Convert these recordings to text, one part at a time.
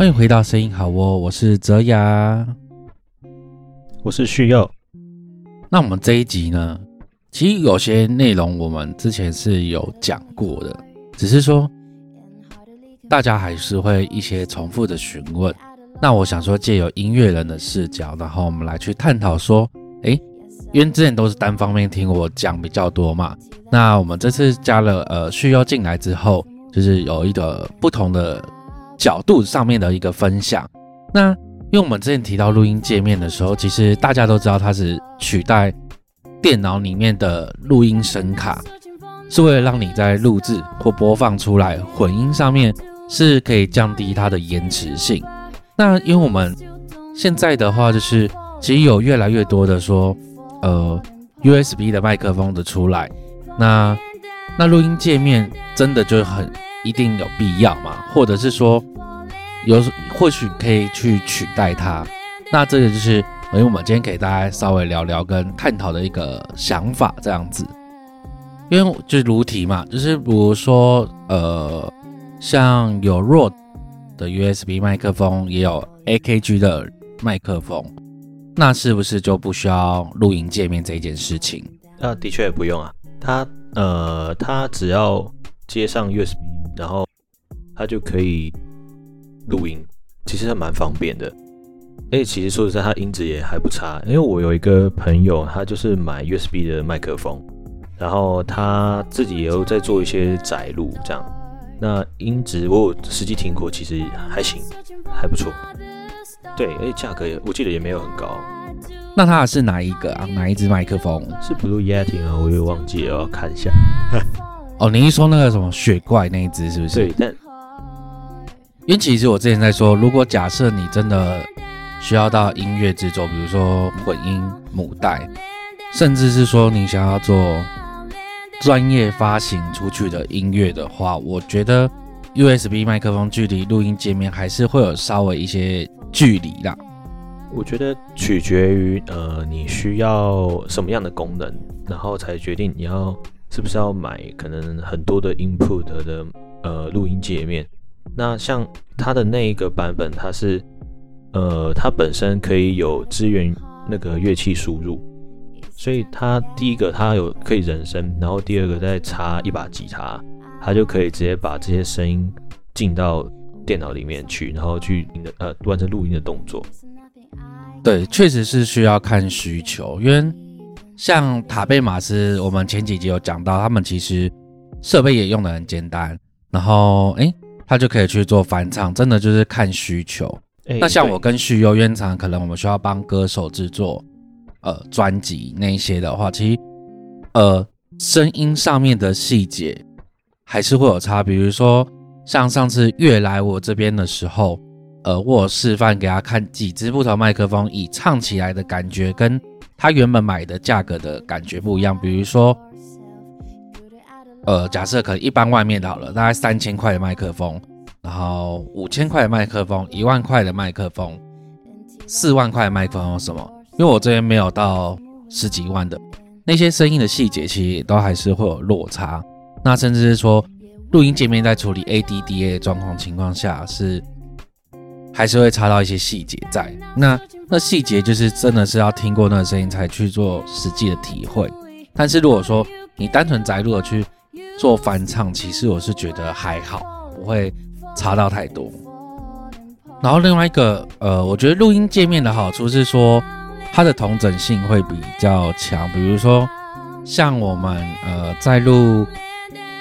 欢迎回到声音好窝，我是泽雅，我是旭佑。那我们这一集呢，其实有些内容我们之前是有讲过的，只是说大家还是会一些重复的询问。那我想说，借由音乐人的视角，然后我们来去探讨说，诶，因为之前都是单方面听我讲比较多嘛，那我们这次加了呃旭佑进来之后，就是有一个不同的。角度上面的一个分享。那因为我们之前提到录音界面的时候，其实大家都知道它是取代电脑里面的录音声卡，是为了让你在录制或播放出来混音上面是可以降低它的延迟性。那因为我们现在的话，就是其实有越来越多的说，呃，USB 的麦克风的出来，那那录音界面真的就很。一定有必要嘛？或者是说，有或许可以去取代它？那这个就是，因为我们今天给大家稍微聊聊跟探讨的一个想法这样子。因为就如题嘛，就是比如说，呃，像有弱的 USB 麦克风，也有 AKG 的麦克风，那是不是就不需要录音界面这件事情？那的确不用啊，它呃，它只要接上 USB。然后它就可以录音，其实还蛮方便的。哎，其实说实在，它音质也还不差。因为我有一个朋友，他就是买 USB 的麦克风，然后他自己也有在做一些载录，这样。那音质我实际听过，其实还行，还不错。对，而且价格也我记得也没有很高。那它是哪一个啊？哪一支麦克风？是 Blue Yeti 啊？我也忘记了，要看一下。哦，你一说那个什么雪怪那一只是不是？对，但因为其实我之前在说，如果假设你真的需要到音乐制作，比如说混音母带，甚至是说你想要做专业发行出去的音乐的话，我觉得 USB 麦克风距离录音界面还是会有稍微一些距离啦。我觉得取决于呃你需要什么样的功能，然后才决定你要。是不是要买可能很多的 input 的呃录音界面？那像它的那一个版本，它是呃它本身可以有支援那个乐器输入，所以它第一个它有可以人声，然后第二个再插一把吉他，它就可以直接把这些声音进到电脑里面去，然后去呃完成录音的动作。对，确实是需要看需求，因为。像塔贝马斯，我们前几集有讲到，他们其实设备也用的很简单，然后诶，他就可以去做翻唱，真的就是看需求。那像我跟旭优渊长，可能我们需要帮歌手制作呃专辑那一些的话，其实呃声音上面的细节还是会有差。比如说像上次月来我这边的时候，呃，我示范给他看几支不同麦克风，以唱起来的感觉跟。他原本买的价格的感觉不一样，比如说，呃，假设可能一般外面的好了，大概三千块的麦克风，然后五千块的麦克风，一万块的麦克风，四万块的麦克风什么？因为我这边没有到十几万的，那些声音的细节其实都还是会有落差。那甚至是说，录音界面在处理 ADDA 状况情况下是。还是会插到一些细节在，那那细节就是真的是要听过那个声音才去做实际的体会。但是如果说你单纯摘录的去做翻唱，其实我是觉得还好，不会差到太多。然后另外一个，呃，我觉得录音界面的好处是说它的同整性会比较强。比如说像我们呃在录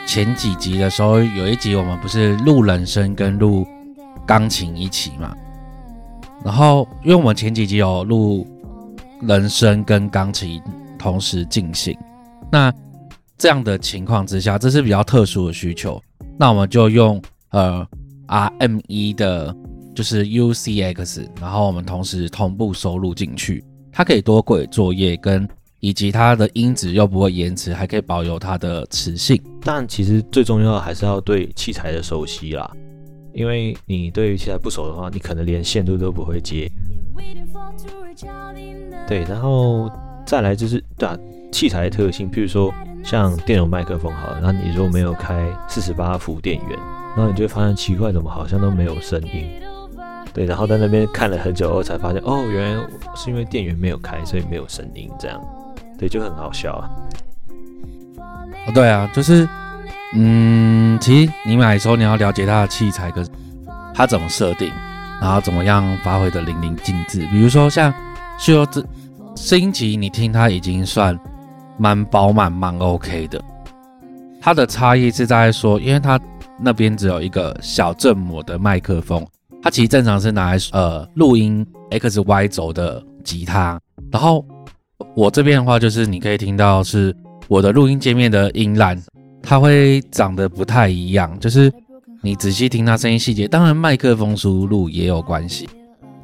前几集的时候，有一集我们不是录人声跟录。钢琴一起嘛，然后因为我们前几集有录人声跟钢琴同时进行，那这样的情况之下，这是比较特殊的需求，那我们就用呃 RME 的，就是 UCX，然后我们同时同步收录进去，它可以多轨作业，跟以及它的音质又不会延迟，还可以保有它的磁性。但其实最重要的还是要对器材的熟悉啦。因为你对于器材不熟的话，你可能连线路都不会接。对，然后再来就是对啊，器材的特性，譬如说像电容麦克风好，然后你如果没有开四十八伏电源，然后你就会发现奇怪，怎么好像都没有声音。对，然后在那边看了很久后才发现，哦，原来是因为电源没有开，所以没有声音，这样，对，就很好笑啊。哦，对啊，就是，嗯，其实你买的时候你要了解它的器材跟它怎么设定，然后怎么样发挥的淋漓尽致。比如说像需要这声音级，你听它已经算蛮饱满、蛮 OK 的。它的差异是在说，因为它那边只有一个小振膜的麦克风，它其实正常是拿来呃录音 X Y 轴的吉他，然后我这边的话就是你可以听到是。我的录音界面的音烂，它会长得不太一样。就是你仔细听它声音细节，当然麦克风输入也有关系，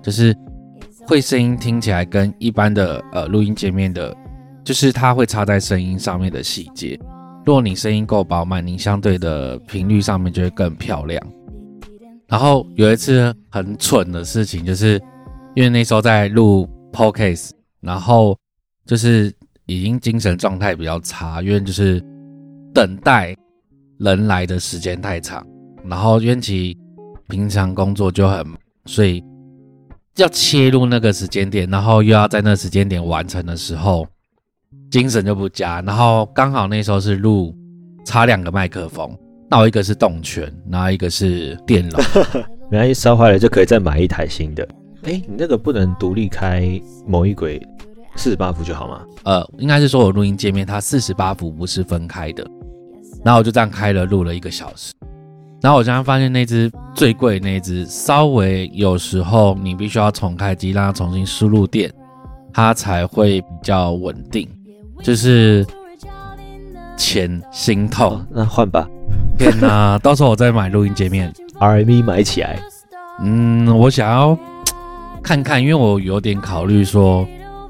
就是会声音听起来跟一般的呃录音界面的，就是它会插在声音上面的细节。如果你声音够饱满，你相对的频率上面就会更漂亮。然后有一次很蠢的事情，就是因为那时候在录 podcast，然后就是。已经精神状态比较差，因为就是等待人来的时间太长，然后因为其平常工作就很，所以要切入那个时间点，然后又要在那时间点完成的时候，精神就不佳。然后刚好那时候是录插两个麦克风，那我一个是动圈，然后一个是电容，原来烧坏了就可以再买一台新的。哎，你那个不能独立开某一轨。四十八伏就好吗？呃，应该是说我录音界面它四十八伏不是分开的，然后我就这样开了录了一个小时，然后我现在发现那只最贵那只稍微有时候你必须要重开机让它重新输入电，它才会比较稳定，就是钱心痛。那换吧，天哪，到时候我再买录音界面，RME 买起来。嗯，我想要看看，因为我有点考虑说。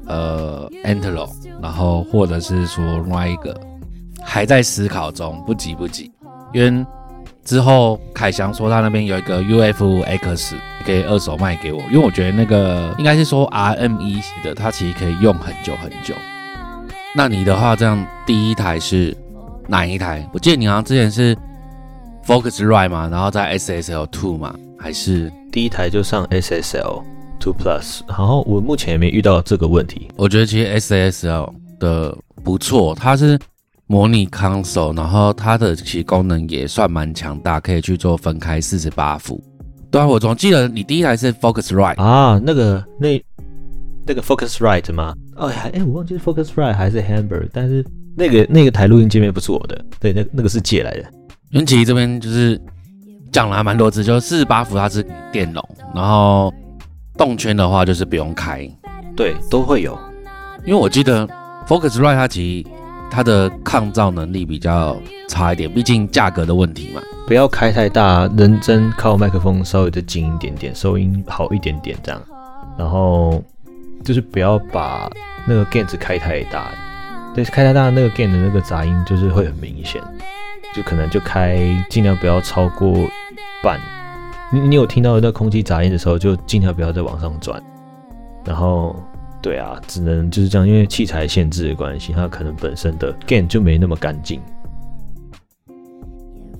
呃 a n t e l o 然后或者是说另外一个还在思考中，不急不急。因为之后凯翔说他那边有一个 UFX 可以二手卖给我，因为我觉得那个应该是说 RME 写的，它其实可以用很久很久。那你的话，这样第一台是哪一台？我记得你好像之前是 Focusrite 嘛，然后在 SSL Two 嘛，还是第一台就上 SSL？Two Plus，然后我目前也没遇到这个问题。我觉得其实 SSL 的不错，它是模拟 console，然后它的其实功能也算蛮强大，可以去做分开四十八伏。对啊，我总记得你第一台是 Focusrite 啊，那个那那个 Focusrite 吗？哦，还哎，我忘记是 Focusrite 还是 Hamburg，但是那个那个台录音界面不是我的，对，那那个是借来的。云奇这边就是讲了还蛮多次，就四十八伏它是电容，然后。动圈的话就是不用开，对，都会有。因为我记得 Focusrite 它其实它的抗噪能力比较差一点，毕竟价格的问题嘛。不要开太大，认真靠麦克风稍微再近一点点，收音好一点点这样。然后就是不要把那个 gain 开太大，对，开太大那个 gain 的那个杂音就是会很明显，就可能就开尽量不要超过半。你你有听到那空气杂音的时候，就尽量不要再往上转。然后，对啊，只能就是这样，因为器材限制的关系，它可能本身的 gain 就没那么干净。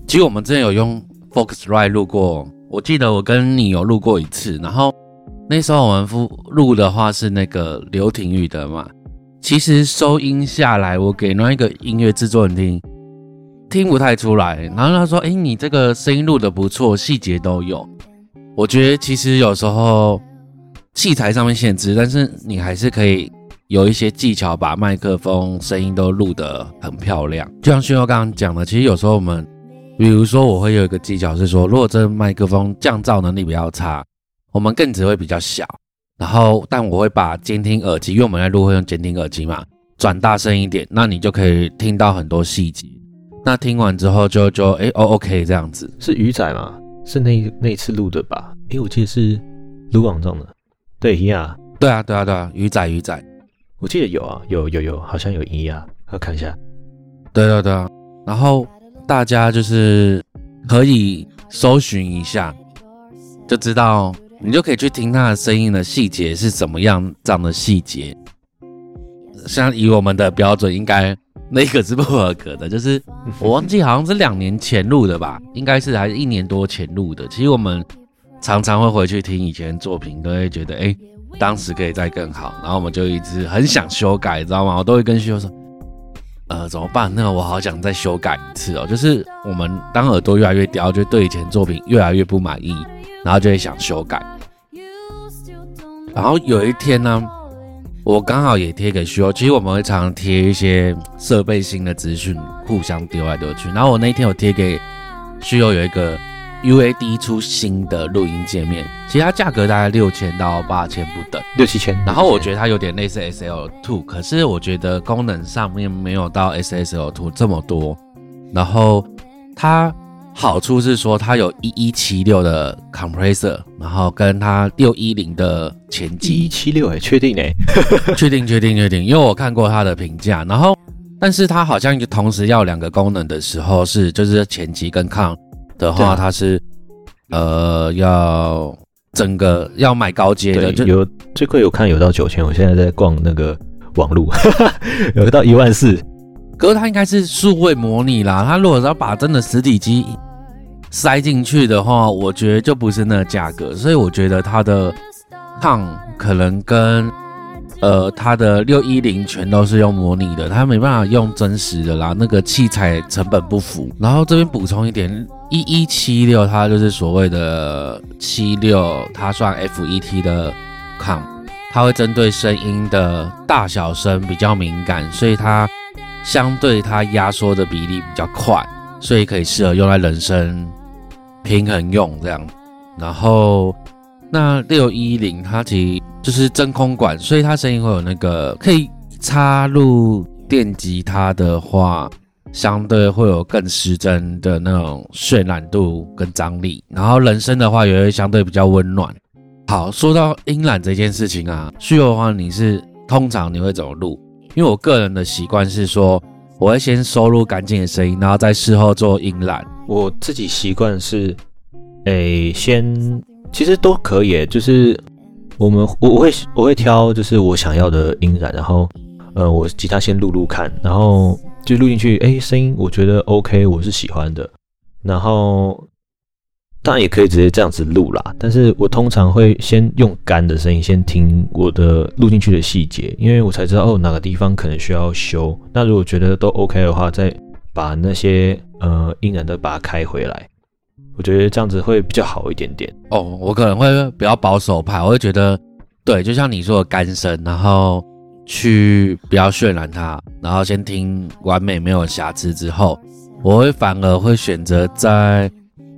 其实我们之前有用 Focusrite 录过，我记得我跟你有录过一次。然后那时候我们录的话是那个刘廷宇的嘛。其实收音下来，我给那一个音乐制作人听。听不太出来，然后他说：“哎，你这个声音录的不错，细节都有。”我觉得其实有时候器材上面限制，但是你还是可以有一些技巧，把麦克风声音都录得很漂亮。就像旭浩刚刚讲的，其实有时候我们，比如说我会有一个技巧是说，如果这麦克风降噪能力比较差，我们更只会比较小。然后，但我会把监听耳机，因为我们在录会用监听耳机嘛，转大声一点，那你就可以听到很多细节。那听完之后就就哎哦 OK 这样子是鱼仔吗？是那那一次录的吧？哎，我记得是卢广仲的。对呀，对啊对啊对啊，鱼仔鱼仔，我记得有啊有有有，好像有一啊，我看一下。对对对啊，然后大家就是可以搜寻一下，就知道你就可以去听他的声音的细节是怎么样这样的细节。像以我们的标准应该。那个是不合格的，就是 我忘记好像是两年前录的吧，应该是还是一年多前录的。其实我们常常会回去听以前作品，都会觉得哎，当时可以再更好，然后我们就一直很想修改，知道吗？我都会跟旭说，呃，怎么办？那我好想再修改一次哦。就是我们当耳朵越来越刁，就对以前作品越来越不满意，然后就会想修改。然后有一天呢，我刚好也贴给旭友，其实我们会常常贴一些设备新的资讯，互相丢来丢去。然后我那一天我贴给旭友有一个。UAD 出新的录音界面，其实它价格大概六千到八千不等，六七千。然后我觉得它有点类似 SL Two，可是我觉得功能上面没有到 SSL Two 这么多。然后它好处是说它有一一七六的 compressor，然后跟它六一零的前级。一七六哎，确定哎，确定确定确定，因为我看过它的评价。然后，但是它好像同时要两个功能的时候是就是前级跟抗。的话，它是呃要整个要买高阶的，就有最贵有看有到九千，我现在在逛那个网路，有到一万四。可是它应该是数位模拟啦，它如果是要把真的实体机塞进去的话，我觉得就不是那个价格，所以我觉得它的抗可能跟。呃，它的六一零全都是用模拟的，它没办法用真实的啦，那个器材成本不符。然后这边补充一点，一一七六它就是所谓的七六，它算 FET 的抗，它会针对声音的大小声比较敏感，所以它相对它压缩的比例比较快，所以可以适合用在人声平衡用这样。然后那六一零它其实。就是真空管，所以它声音会有那个可以插入电吉他的话，相对会有更失真的那种渲染度跟张力。然后人声的话也会相对比较温暖。好，说到音染这件事情啊，需要的话你是通常你会怎么录？因为我个人的习惯是说，我会先收录干净的声音，然后再事后做音染。我自己习惯是，诶，先其实都可以，就是。我们我我会我会挑就是我想要的音染，然后呃我吉他先录录看，然后就录进去，哎声音我觉得 OK，我是喜欢的，然后当然也可以直接这样子录啦，但是我通常会先用干的声音先听我的录进去的细节，因为我才知道哦哪个地方可能需要修，那如果觉得都 OK 的话，再把那些呃音染都把它开回来。我觉得这样子会比较好一点点哦。我可能会比较保守派，我会觉得，对，就像你说的干声，然后去不要渲染它，然后先听完美没有瑕疵之后，我会反而会选择在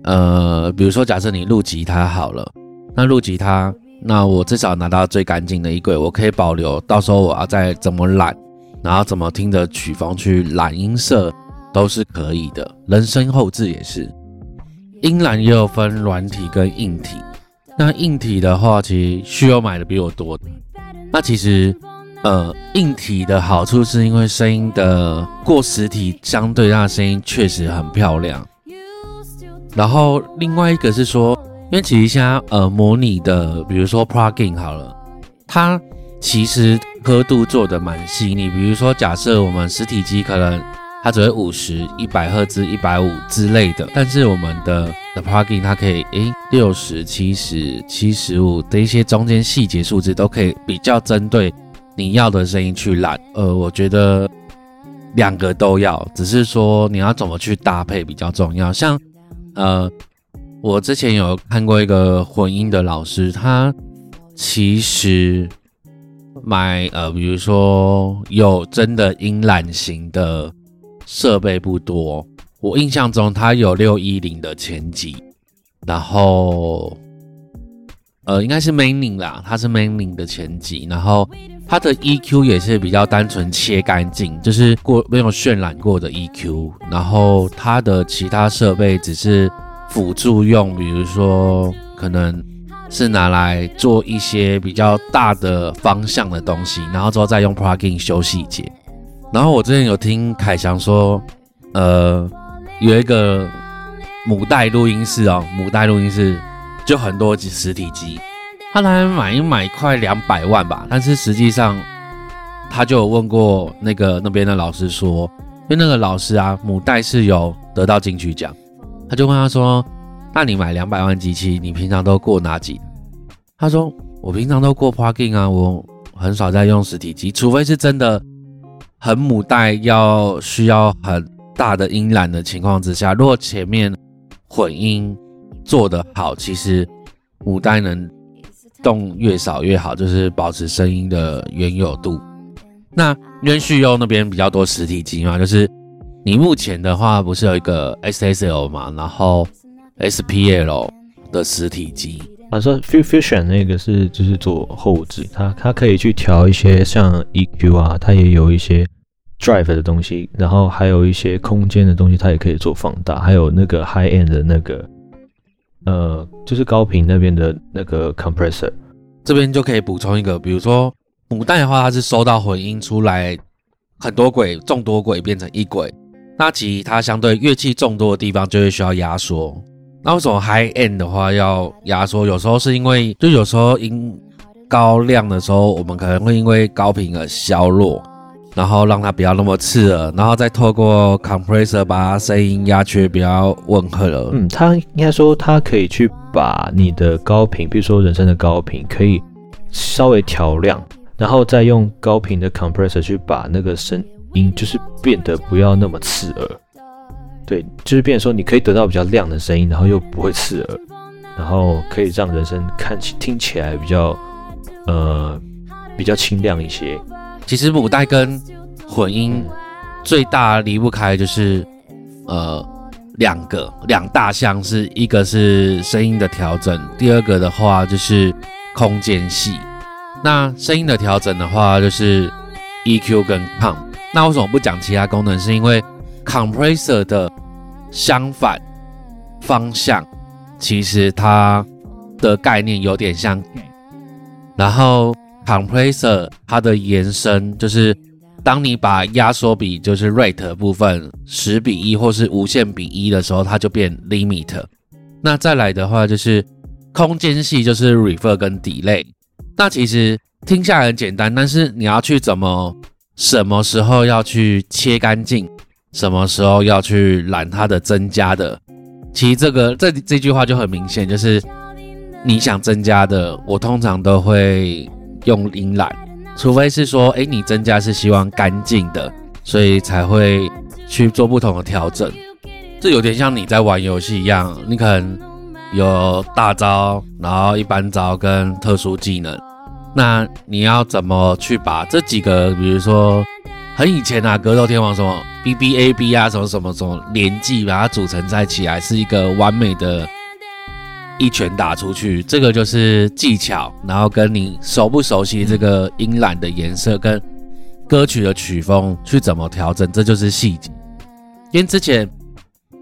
呃，比如说假设你录吉他好了，那录吉他，那我至少拿到最干净的衣柜，我可以保留，到时候我要再怎么染，然后怎么听着曲风去染音色都是可以的，人声后置也是。音蓝也有分软体跟硬体，那硬体的话，其实需要买的比我多。那其实，呃，硬体的好处是因为声音的过实体，相对它的声音确实很漂亮。然后另外一个是说，因为其实现在呃模拟的，比如说 plugin 好了，它其实刻度做的蛮细腻。比如说假设我们实体机可能。它只会五十一百赫兹、一百五之类的，但是我们的的 plugin 它可以诶六十七十七十五的一些中间细节数字都可以比较针对你要的声音去染。呃，我觉得两个都要，只是说你要怎么去搭配比较重要。像呃，我之前有看过一个混音的老师，他其实买呃，比如说有真的音染型的。设备不多，我印象中它有六一零的前级，然后呃应该是 Maining 啦，它是 Maining 的前级，然后它的 EQ 也是比较单纯切干净，就是过没有渲染过的 EQ，然后它的其他设备只是辅助用，比如说可能是拿来做一些比较大的方向的东西，然后之后再用 Plugin 修细节。然后我之前有听凯翔说，呃，有一个母带录音室哦，母带录音室就很多实体机，他来买一买快两百万吧，但是实际上他就有问过那个那边的老师说，因为那个老师啊，母带是有得到金曲奖，他就问他说，那你买两百万机器，你平常都过哪几？他说我平常都过 plugin 啊，我很少在用实体机，除非是真的很母带要需要很大的音染的情况之下，如果前面混音做得好，其实母带能动越少越好，就是保持声音的原有度。那渊旭优那边比较多实体机嘛，就是你目前的话不是有一个 SSL 嘛，然后 SPL 的实体机。啊，说 Fusion 那个是就是做后置，它它可以去调一些像 EQ 啊，它也有一些 Drive 的东西，然后还有一些空间的东西，它也可以做放大，还有那个 High End 的那个，呃，就是高频那边的那个 Compressor，这边就可以补充一个，比如说母带的话，它是收到混音出来很多轨，众多轨变成一轨，那其它相对乐器众多的地方就会需要压缩。那为什么 high end 的话要压缩？有时候是因为，就有时候音高亮的时候，我们可能会因为高频而削弱，然后让它不要那么刺耳，然后再透过 compressor 把它声音压缺比较温和了。嗯，它应该说它可以去把你的高频，比如说人声的高频，可以稍微调亮，然后再用高频的 compressor 去把那个声音就是变得不要那么刺耳。对，就是变说你可以得到比较亮的声音，然后又不会刺耳，然后可以让人声看起听起来比较呃比较清亮一些。其实母带跟混音最大离不开就是呃两个两大项，是一个是声音的调整，第二个的话就是空间系。那声音的调整的话就是 EQ 跟 Com。那为什么不讲其他功能？是因为 compressor 的相反方向，其实它的概念有点像。然后 compressor 它的延伸就是，当你把压缩比就是 rate 部分十比一或是无限比一的时候，它就变 limit。那再来的话就是空间系就是 refer 跟 delay。那其实听下来很简单，但是你要去怎么什么时候要去切干净？什么时候要去揽它的增加的？其实这个这这句话就很明显，就是你想增加的，我通常都会用音揽，除非是说，哎，你增加是希望干净的，所以才会去做不同的调整。这有点像你在玩游戏一样，你可能有大招，然后一般招跟特殊技能，那你要怎么去把这几个，比如说。很以前啊，格斗天王什么 B B A B 啊，什么什么什么连技，把它组成在起来，是一个完美的一拳打出去。这个就是技巧，然后跟你熟不熟悉这个音染的颜色跟歌曲的曲风去怎么调整，这就是细节。因为之前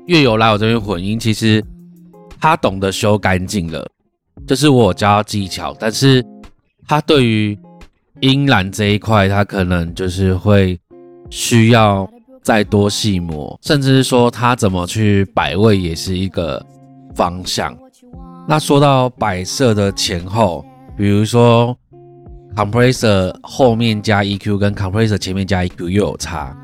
乐友来我这边混音，其实他懂得修干净了，就是我教技巧，但是他对于音染这一块，他可能就是会。需要再多细磨，甚至是说它怎么去摆位也是一个方向。那说到摆设的前后，比如说 compressor 后面加 EQ 跟 compressor 前面加 EQ 又有差。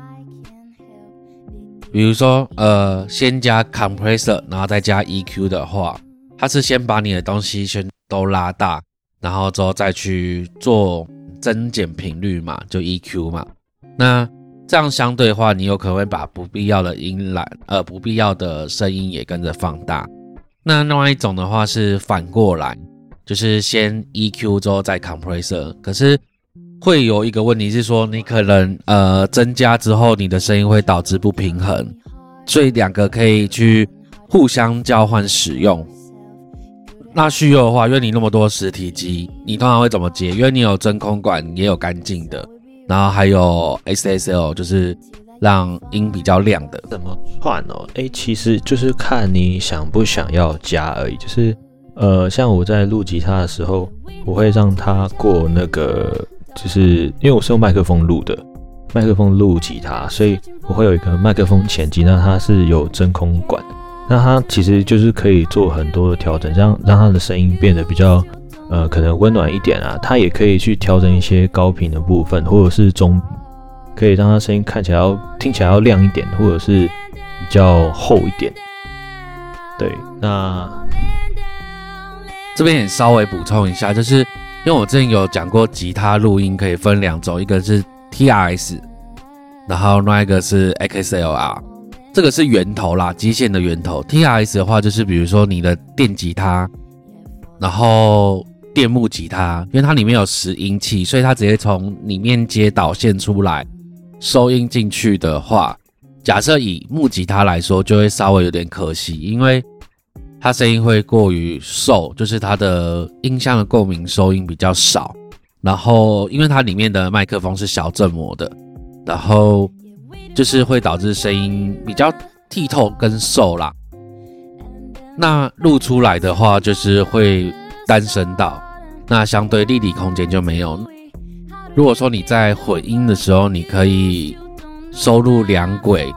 比如说，呃，先加 compressor 然后再加 EQ 的话，它是先把你的东西先都拉大，然后之后再去做增减频率嘛，就 EQ 嘛。那这样相对的话，你有可能会把不必要的音染，呃，不必要的声音也跟着放大。那另外一种的话是反过来，就是先 EQ 之后再 compressor。可是会有一个问题是说，你可能呃增加之后，你的声音会导致不平衡。所以两个可以去互相交换使用。那需要的话，因为你那么多实体机，你通常会怎么接？因为你有真空管，也有干净的。然后还有 SSL，就是让音比较亮的。怎么串哦？哎，其实就是看你想不想要加而已。就是呃，像我在录吉他的时候，我会让它过那个，就是因为我是用麦克风录的，麦克风录吉他，所以我会有一个麦克风前机，那它是有真空管，那它其实就是可以做很多的调整，让让它的声音变得比较。呃，可能温暖一点啊，它也可以去调整一些高频的部分，或者是中，可以让它声音看起来要听起来要亮一点，或者是比较厚一点。对，那这边也稍微补充一下，就是因为我之前有讲过，吉他录音可以分两种，一个是 TRS，然后另一个是 XLR，这个是源头啦，基线的源头。TRS 的话，就是比如说你的电吉他，然后电木吉他，因为它里面有拾音器，所以它直接从里面接导线出来，收音进去的话，假设以木吉他来说，就会稍微有点可惜，因为。它声音会过于瘦，就是它的音箱的共鸣收音比较少。然后，因为它里面的麦克风是小振膜的，然后就是会导致声音比较剔透跟瘦啦。那录出来的话，就是会单声道，那相对立体空间就没有。如果说你在混音的时候，你可以收录两轨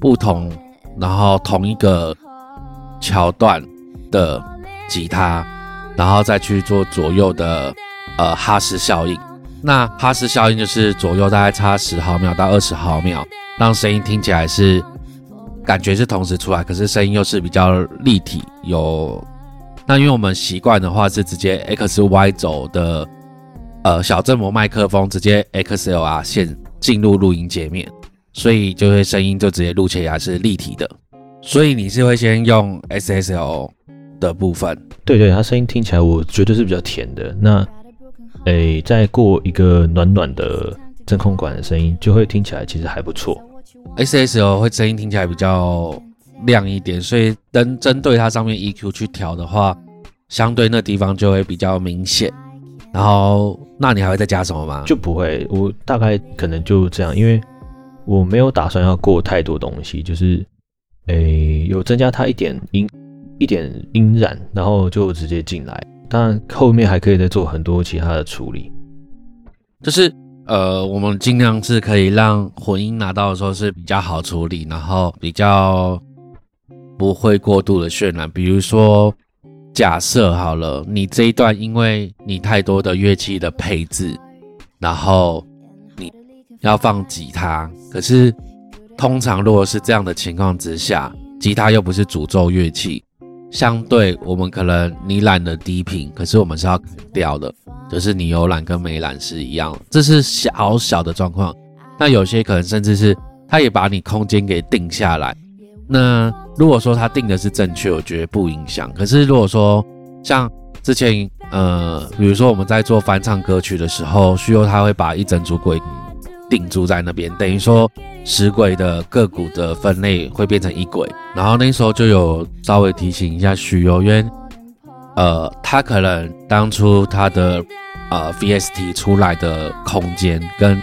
不同，然后同一个。桥段的吉他，然后再去做左右的呃哈斯效应。那哈斯效应就是左右大概差十毫秒到二十毫秒，让声音听起来是感觉是同时出来，可是声音又是比较立体。有那因为我们习惯的话是直接 X Y 轴的呃小振膜麦克风直接 XLR 线进入录音界面，所以就会声音就直接录起来是立体的。所以你是会先用 SSL 的部分，对对，它声音听起来我觉得是比较甜的。那，诶，再过一个暖暖的真空管的声音，就会听起来其实还不错。SSL 会声音听起来比较亮一点，所以针针对它上面 EQ 去调的话，相对那地方就会比较明显。然后，那你还会再加什么吗？就不会，我大概可能就这样，因为我没有打算要过太多东西，就是。诶，有增加它一点音，一点音染，然后就直接进来。当然，后面还可以再做很多其他的处理。就是呃，我们尽量是可以让混音拿到的时候是比较好处理，然后比较不会过度的渲染。比如说，假设好了，你这一段因为你太多的乐器的配置，然后你要放吉他，可是。通常如果是这样的情况之下，吉他又不是诅咒乐器，相对我们可能你懒的低频，可是我们是要掉的，就是你有懒跟没懒是一样，这是小小的状况。那有些可能甚至是他也把你空间给定下来。那如果说他定的是正确，我觉得不影响。可是如果说像之前呃，比如说我们在做翻唱歌曲的时候，需要他会把一整组轨定住在那边，等于说。十轨的个股的分类会变成一轨，然后那时候就有稍微提醒一下徐优，因为呃，他可能当初他的呃 VST 出来的空间跟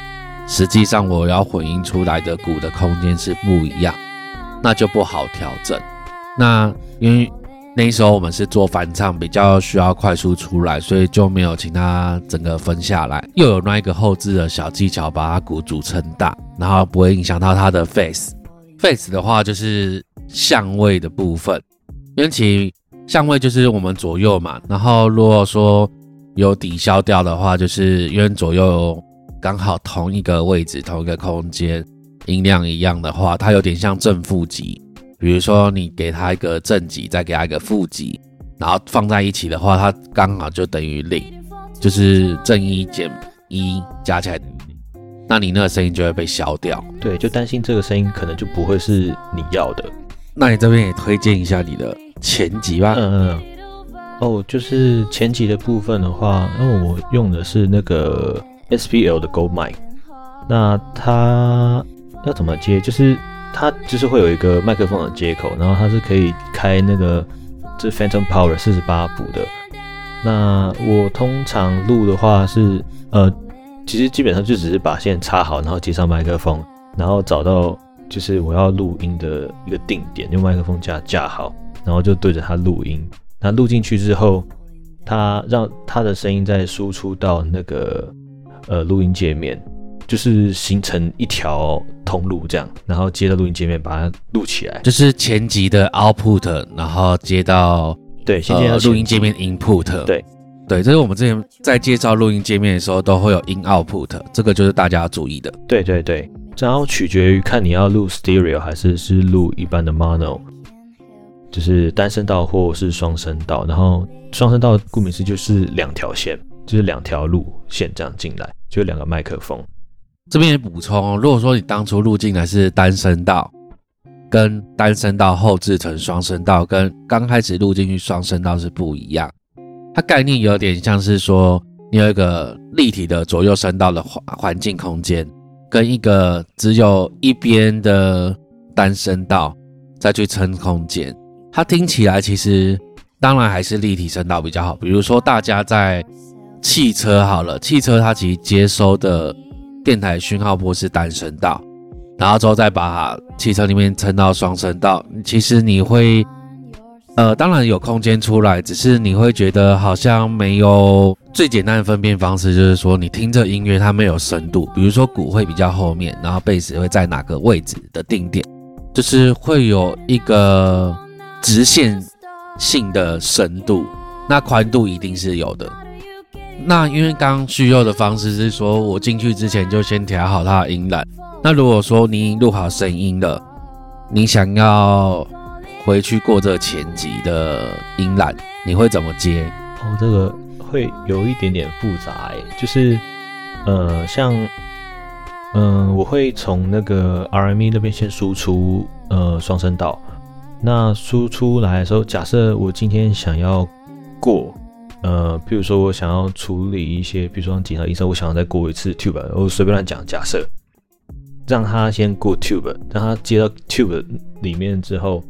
实际上我要混音出来的鼓的空间是不一样，那就不好调整。那因为。那时候我们是做翻唱，比较需要快速出来，所以就没有请他整个分下来。又有那一个后置的小技巧，把它鼓组成大，然后不会影响到它的 face。face 的话就是相位的部分，因为其相位就是我们左右嘛。然后如果说有抵消掉的话，就是因为左右刚好同一个位置、同一个空间，音量一样的话，它有点像正负极。比如说，你给它一个正极，再给它一个负极，然后放在一起的话，它刚好就等于零，就是正一减一加起来等于零，那你那个声音就会被消掉。对，就担心这个声音可能就不会是你要的。那你这边也推荐一下你的前级吧。嗯嗯。哦，就是前级的部分的话，因为我用的是那个 SPL 的 Go Mic，那它要怎么接？就是。它就是会有一个麦克风的接口，然后它是可以开那个这 Phantom Power 四十八伏的。那我通常录的话是，呃，其实基本上就只是把线插好，然后接上麦克风，然后找到就是我要录音的一个定点，用麦克风架架好，然后就对着它录音。那录进去之后，它让它的声音再输出到那个呃录音界面。就是形成一条通路这样，然后接到录音界面把它录起来，就是前级的 output，然后接到对，先接到录音界面 input，对对，这是我们之前在介绍录音界面的时候都会有 in output，这个就是大家要注意的。对对对，然后取决于看你要录 stereo 还是是录一般的 mono。就是单声道或是双声道。然后双声道顾名思义就是两条线，就是两条路线这样进来，就两个麦克风。这边也补充，如果说你当初录进来是单声道，跟单声道后置成双声道，跟刚开始录进去双声道是不一样。它概念有点像是说，你有一个立体的左右声道的环环境空间，跟一个只有一边的单声道再去撑空间。它听起来其实当然还是立体声道比较好。比如说大家在汽车好了，汽车它其实接收的。电台讯号波是单声道，然后之后再把汽车里面撑到双声道。其实你会，呃，当然有空间出来，只是你会觉得好像没有最简单的分辨方式，就是说你听着音乐它没有深度。比如说鼓会比较后面，然后贝斯会在哪个位置的定点，就是会有一个直线性的深度，那宽度一定是有的。那因为刚刚需要的方式是说，我进去之前就先调好它的音量。那如果说你录好声音了，你想要回去过这前级的音量，你会怎么接？哦，这个会有一点点复杂诶，就是，呃，像，嗯，我会从那个 RME 那边先输出，呃，双声道。那输出来的时候，假设我今天想要过。呃，比如说我想要处理一些，比如说警察医生，我想要再过一次 tube，我随便乱讲，假设让他先过 tube，让他接到 tube 里面之后，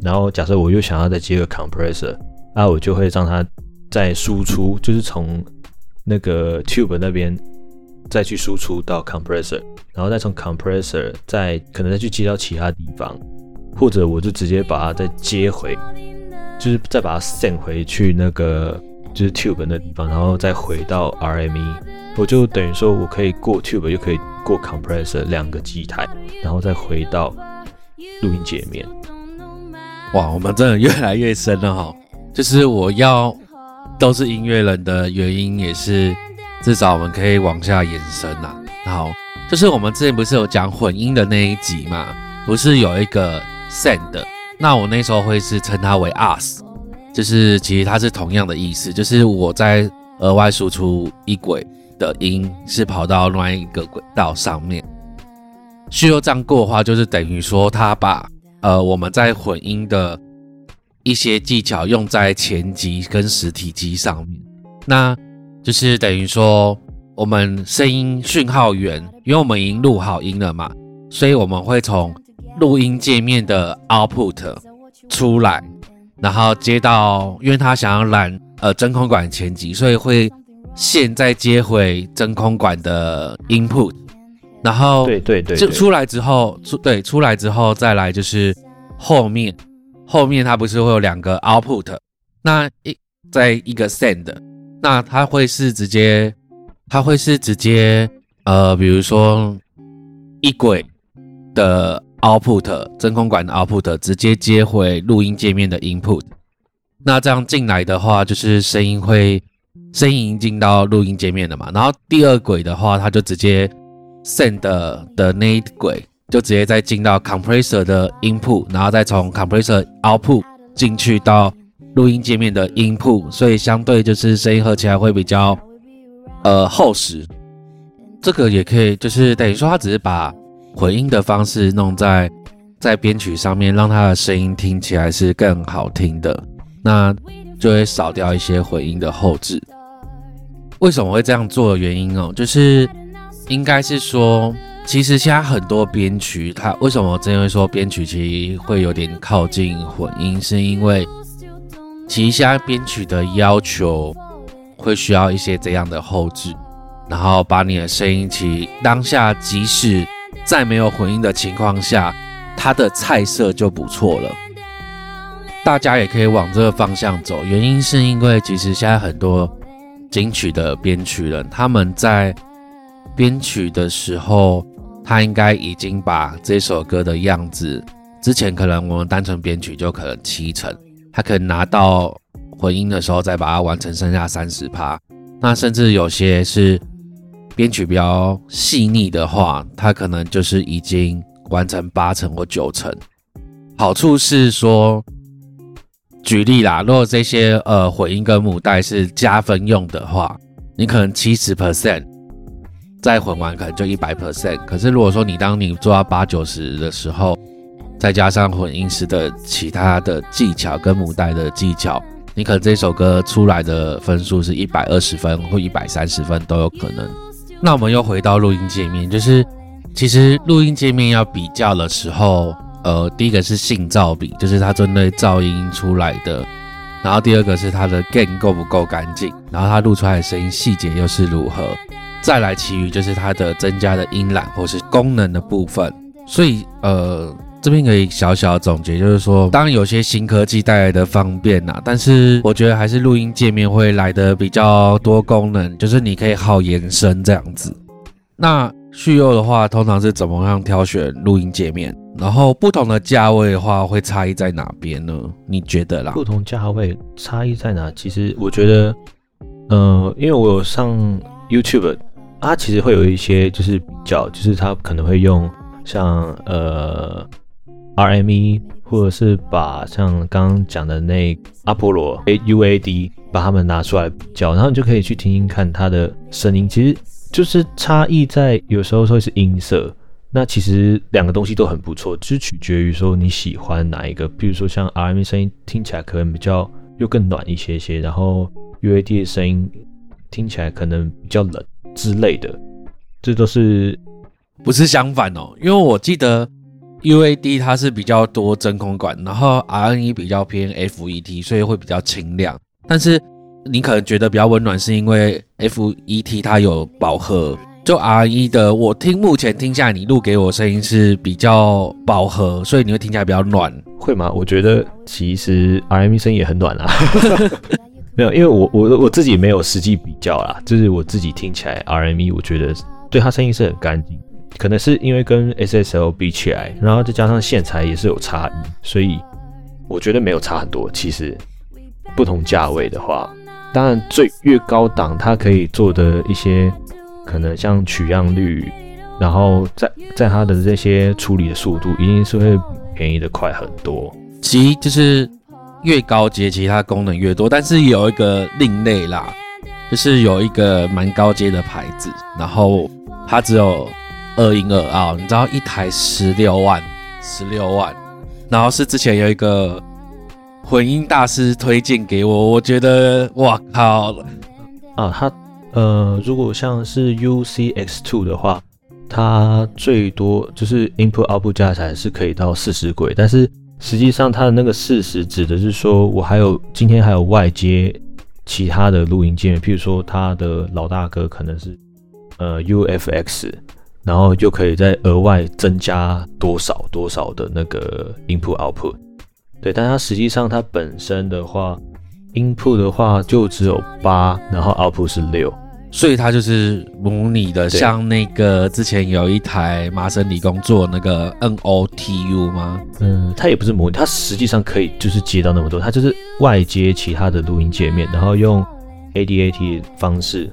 然后假设我又想要再接个 compressor，那我就会让他再输出，就是从那个 tube 那边再去输出到 compressor，然后再从 compressor 再可能再去接到其他地方，或者我就直接把它再接回，就是再把它 send 回去那个。就是 tube 那地方，然后再回到 RME，我就等于说我可以过 tube，又可以过 compressor 两个机台，然后再回到录音界面。哇，我们真的越来越深了哈！就是我要都是音乐人的原因，也是至少我们可以往下延伸呐。好，就是我们之前不是有讲混音的那一集嘛？不是有一个 send，那我那时候会是称它为 us。就是其实它是同样的意思，就是我在额外输出一轨的音是跑到另外一个轨道上面。需要这样过的话，就是等于说它把呃我们在混音的一些技巧用在前级跟实体机上面。那就是等于说我们声音讯号源，因为我们已经录好音了嘛，所以我们会从录音界面的 output 出来。然后接到，因为他想要拦呃真空管前级，所以会现在接回真空管的 input，然后对对对，就出来之后出对出来之后再来就是后面后面它不是会有两个 output，那一在一个 send，那它会是直接它会是直接呃比如说一轨的。Output 真空管的 Output 直接接回录音界面的 Input，那这样进来的话，就是声音会声音进到录音界面的嘛。然后第二轨的话，它就直接 Send 的那一轨就直接再进到 Compressor 的 Input，然后再从 Compressor Output 进去到录音界面的 Input，所以相对就是声音合起来会比较呃厚实。这个也可以，就是等于说它只是把。混音的方式弄在在编曲上面，让它的声音听起来是更好听的，那就会少掉一些混音的后置。为什么会这样做的原因哦，就是应该是说，其实现在很多编曲，它为什么真会说编曲其实会有点靠近混音，是因为其实现在编曲的要求会需要一些这样的后置，然后把你的声音其当下即使在没有混音的情况下，它的菜色就不错了。大家也可以往这个方向走，原因是因为其实现在很多金曲的编曲人，他们在编曲的时候，他应该已经把这首歌的样子，之前可能我们单纯编曲就可能七成，他可能拿到混音的时候再把它完成剩下三十趴，那甚至有些是。编曲比较细腻的话，它可能就是已经完成八成或九成。好处是说，举例啦，如果这些呃混音跟母带是加分用的话，你可能七十 percent 再混完可能就一百 percent。可是如果说你当你做到八九十的时候，再加上混音时的其他的技巧跟母带的技巧，你可能这首歌出来的分数是一百二十分或一百三十分都有可能。那我们又回到录音界面，就是其实录音界面要比较的时候。呃，第一个是信噪比，就是它针对噪音出来的，然后第二个是它的 gain 够不够干净，然后它录出来的声音细节又是如何，再来其余就是它的增加的音览或是功能的部分。所以呃，这边可以小小总结，就是说，当然有些新科技带来的方便呐，但是我觉得还是录音界面会来的比较多功能，就是你可以好延伸这样子。那续用的话，通常是怎么样挑选录音界面？然后不同的价位的话，会差异在哪边呢？你觉得啦？不同价位差异在哪？其实我觉得，嗯，因为我有上 YouTube，它其实会有一些就是比较，就是它可能会用像呃 RME，或者是把像刚刚讲的那阿波罗 AUAD 把它们拿出来比较，然后你就可以去听听看它的声音，其实就是差异在有时候会是音色。那其实两个东西都很不错，只取决于说你喜欢哪一个。比如说像 RME 声音听起来可能比较又更暖一些些，然后 UAD 的声音听起来可能比较冷之类的，这都是不是相反哦？因为我记得 UAD 它是比较多真空管，然后 RNE 比较偏 FET，所以会比较清亮。但是你可能觉得比较温暖，是因为 FET 它有饱和。就 R 一的，我听目前听下来，你录给我声音是比较饱和，所以你会听起来比较暖，会吗？我觉得其实 R M 声音也很暖啊，没有，因为我我我自己没有实际比较啦，就是我自己听起来 R M E，我觉得对他声音是很干净，可能是因为跟 S S L 比起来，然后再加上线材也是有差异，所以我觉得没有差很多。其实不同价位的话，当然最越高档，它可以做的一些。可能像取样率，然后在在它的这些处理的速度，一定是会便宜的快很多。其就是越高阶，其他功能越多。但是有一个另类啦，就是有一个蛮高阶的牌子，然后它只有二音二啊，你知道一台十六万，十六万，然后是之前有一个混音大师推荐给我，我觉得哇靠啊，他。呃，如果像是 UCX2 的话，它最多就是 input output 加起来是可以到四十轨，但是实际上它的那个四十指的是说我还有今天还有外接其他的录音界面，譬如说它的老大哥可能是呃 UFX，然后就可以再额外增加多少多少的那个 input output，对，但它实际上它本身的话。Input 的话就只有八，然后 Output 是六，所以它就是模拟的，像那个之前有一台麻省理工做那个 NOTU 吗？嗯，它也不是模拟，它实际上可以就是接到那么多，它就是外接其他的录音界面，然后用 ADAT 方式，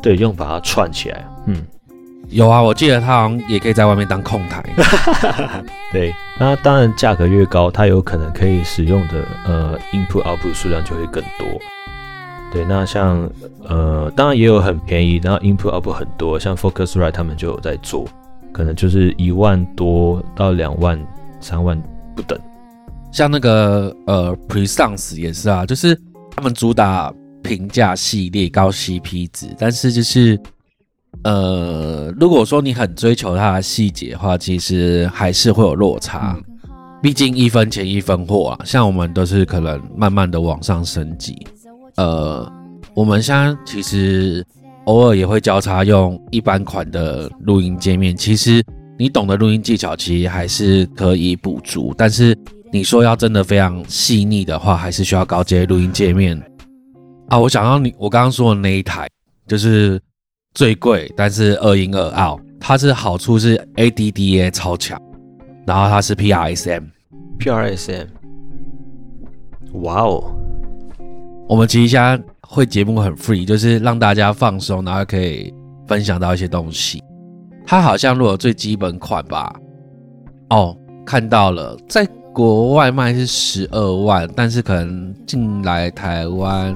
对，用把它串起来，嗯。有啊，我记得它好像也可以在外面当控台。对，那当然价格越高，它有可能可以使用的呃 input output 数量就会更多。对，那像呃当然也有很便宜，然后 input output 很多，像 Focusrite 他们就有在做，可能就是一万多到两万、三万不等。像那个呃 Presence 也是啊，就是他们主打平价系列高 CP 值，但是就是。呃，如果说你很追求它的细节的话，其实还是会有落差。毕竟一分钱一分货啊，像我们都是可能慢慢的往上升级。呃，我们现在其实偶尔也会交叉用一般款的录音界面。其实你懂得录音技巧，其实还是可以补足。但是你说要真的非常细腻的话，还是需要高阶录音界面啊。我想到你，我刚刚说的那一台就是。最贵，但是二音二 out，它是好处是 ADDA 超强，然后它是 PRSM，PRSM，哇哦！我们其实现在会节目很 free，就是让大家放松，然后可以分享到一些东西。它好像如果最基本款吧，哦，看到了，在国外卖是十二万，但是可能进来台湾，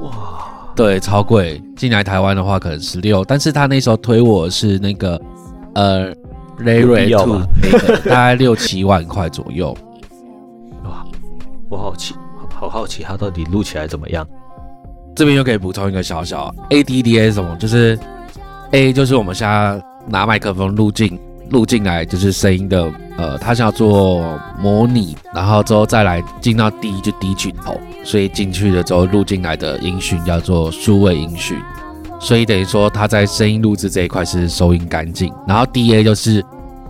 哇，对，超贵。进来台湾的话可能十六，但是他那时候推我是那个呃 Ray Ray Two 要吧那个大概六七万块左右。哇，我好奇，好好奇它到底录起来怎么样？这边又可以补充一个小小 ADDA 什么，就是 A 就是我们现在拿麦克风录进录进来就是声音的，呃，它叫做模拟，然后之后再来进到 D 就 D 去头，所以进去了之后录进来的音讯叫做数位音讯，所以等于说它在声音录制这一块是收音干净，然后 DA 就是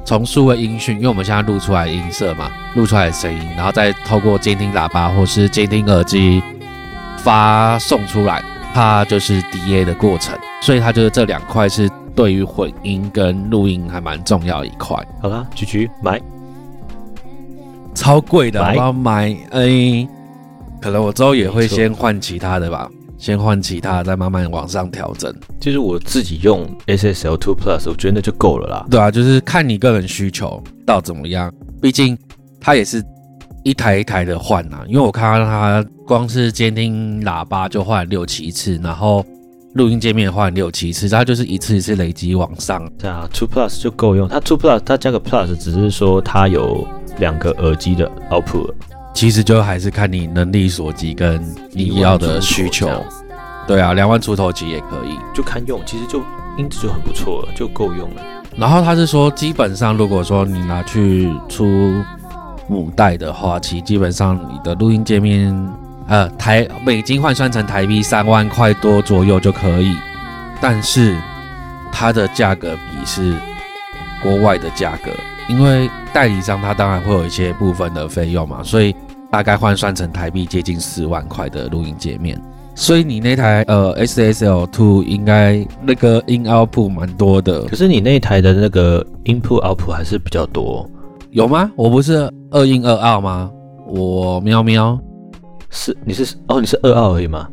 从数位音讯，因为我们现在录出来的音色嘛，录出来的声音，然后再透过监听喇叭或是监听耳机发送出来，它就是 DA 的过程，所以它就是这两块是对于混音跟录音还蛮重要的一块，好啦，菊菊买，超贵的，买好不好买？哎、可能我之后也会先换其他的吧，先换其他，再慢慢往上调整。就是我自己用 SSL Two Plus，我觉得那就够了啦。对啊，就是看你个人需求到怎么样，毕竟它也是一台一台的换啊。因为我看到它光是监听喇叭就换六七次，然后录音界面换六七次，它就是一次一次累积往上。对啊，Two Plus 就够用。它 Two Plus 它加个 Plus，只是说它有两个耳机的 output。其实就还是看你能力所及跟你要的需求。对啊，两万出头其实也可以。就看用，其实就音质就很不错了，就够用了。然后他是说，基本上如果说你拿去出五代的话，其实基本上你的录音界面，呃，台美金换算成台币三万块多左右就可以，但是它的价格比是国外的价格，因为代理商他当然会有一些部分的费用嘛，所以大概换算成台币接近四万块的录音界面。所以你那台呃 SSL Two 应该那个音 output 蛮多的，可是你那台的那个 input output 还是比较多，有吗？我不是二音二二吗？我喵喵，是你是哦你是二二而已吗？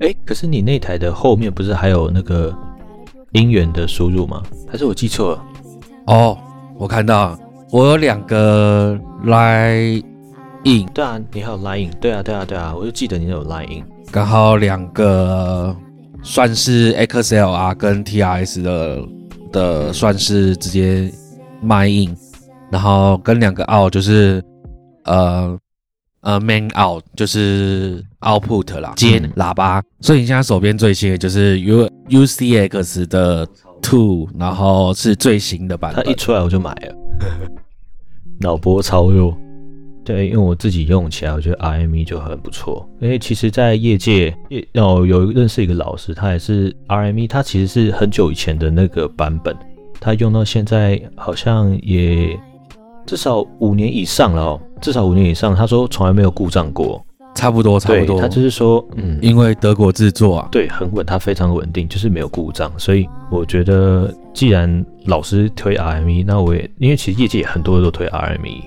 哎，可是你那台的后面不是还有那个音源的输入吗？还是我记错了？哦，我看到我有两个 line in，对啊，你还有 line in，对啊对啊对啊，我就记得你有 line in。刚好两个算是 XLR 跟 TRS 的的算是直接卖 in，然后跟两个 out 就是呃呃 main out 就是 output 啦，接嗯喇叭。所以你现在手边最新的就是 U UCX 的 Two，然后是最新的版本。它一出来我就买了，脑波超弱。对，因为我自己用起来，我觉得 RME 就很不错。因为其实，在业界，业哦有认识一个老师，他也是 RME，他其实是很久以前的那个版本，他用到现在好像也至少五年以上了哦，至少五年以上。他说从来没有故障过，差不多，差不多。他就是说，嗯，因为德国制作啊，对，很稳，它非常稳定，就是没有故障。所以我觉得，既然老师推 RME，那我也因为其实业界也很多人都推 RME，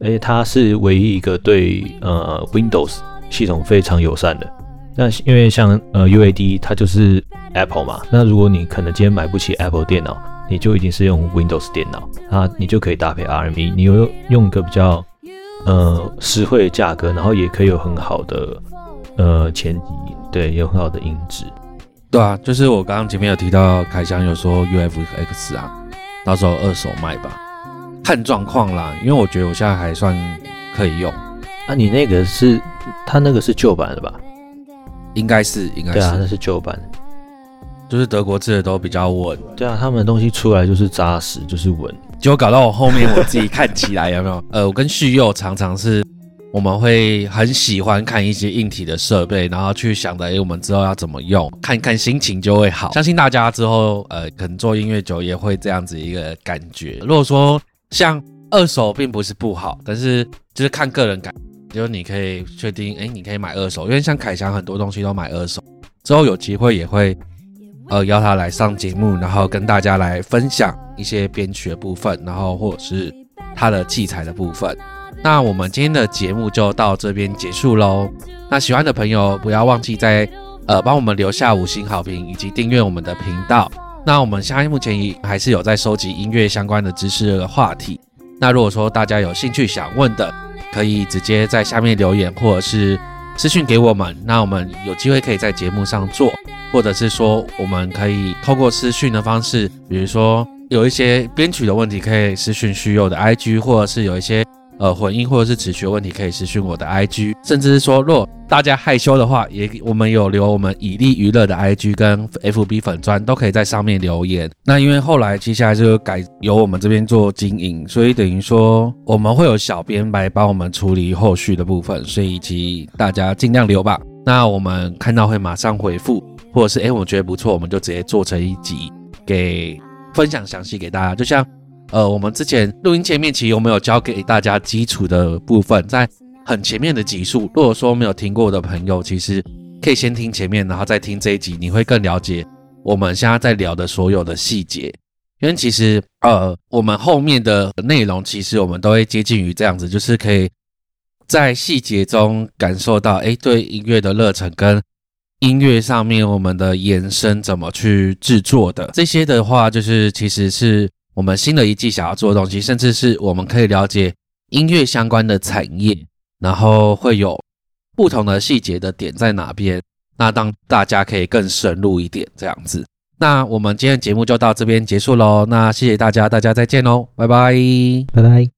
而且它是唯一一个对呃 Windows 系统非常友善的。那因为像呃 UAD 它就是 Apple 嘛，那如果你可能今天买不起 Apple 电脑，你就一定是用 Windows 电脑，啊，你就可以搭配 RME，你又用一个比较呃实惠的价格，然后也可以有很好的呃前提，对，有很好的音质。对啊，就是我刚刚前面有提到，凯翔有说 UFX 啊，到时候二手卖吧，看状况啦。因为我觉得我现在还算可以用，啊，你那个是它那个是旧版的吧？应该是应该对啊，是，那是旧版。就是德国制的都比较稳，对啊，他们的东西出来就是扎实，就是稳。结果搞到我后面我自己看起来有没有？呃，我跟旭佑常常是我们会很喜欢看一些硬体的设备，然后去想着，哎，我们之后要怎么用，看一看心情就会好。相信大家之后，呃，可能做音乐久也会这样子一个感觉。如果说像二手并不是不好，但是就是看个人感，就是你可以确定，哎，你可以买二手，因为像凯翔很多东西都买二手，之后有机会也会。呃，邀他来上节目，然后跟大家来分享一些编曲的部分，然后或者是他的器材的部分。那我们今天的节目就到这边结束喽。那喜欢的朋友不要忘记在呃帮我们留下五星好评，以及订阅我们的频道。那我们现在目前也还是有在收集音乐相关的知识的话题。那如果说大家有兴趣想问的，可以直接在下面留言，或者是私讯给我们，那我们有机会可以在节目上做，或者是说我们可以透过私讯的方式，比如说有一些编曲的问题，可以私讯虚友的 IG，或者是有一些。呃，混音或者是词曲问题，可以私讯我的 IG，甚至是说，若大家害羞的话，也我们有留我们以利娱乐的 IG 跟 FB 粉砖，都可以在上面留言。那因为后来接下来就改由我们这边做经营，所以等于说我们会有小编来帮我们处理后续的部分，所以及大家尽量留吧。那我们看到会马上回复，或者是哎，我觉得不错，我们就直接做成一集给分享详细给大家，就像。呃，我们之前录音界面其实有没有教给大家基础的部分，在很前面的集数，如果说没有听过的朋友，其实可以先听前面，然后再听这一集，你会更了解我们现在在聊的所有的细节。因为其实呃，我们后面的内容其实我们都会接近于这样子，就是可以在细节中感受到，哎，对音乐的热忱跟音乐上面我们的延伸怎么去制作的这些的话，就是其实是。我们新的一季想要做的东西，甚至是我们可以了解音乐相关的产业，然后会有不同的细节的点在哪边，那让大家可以更深入一点这样子。那我们今天节目就到这边结束喽，那谢谢大家，大家再见喽，拜拜，拜拜。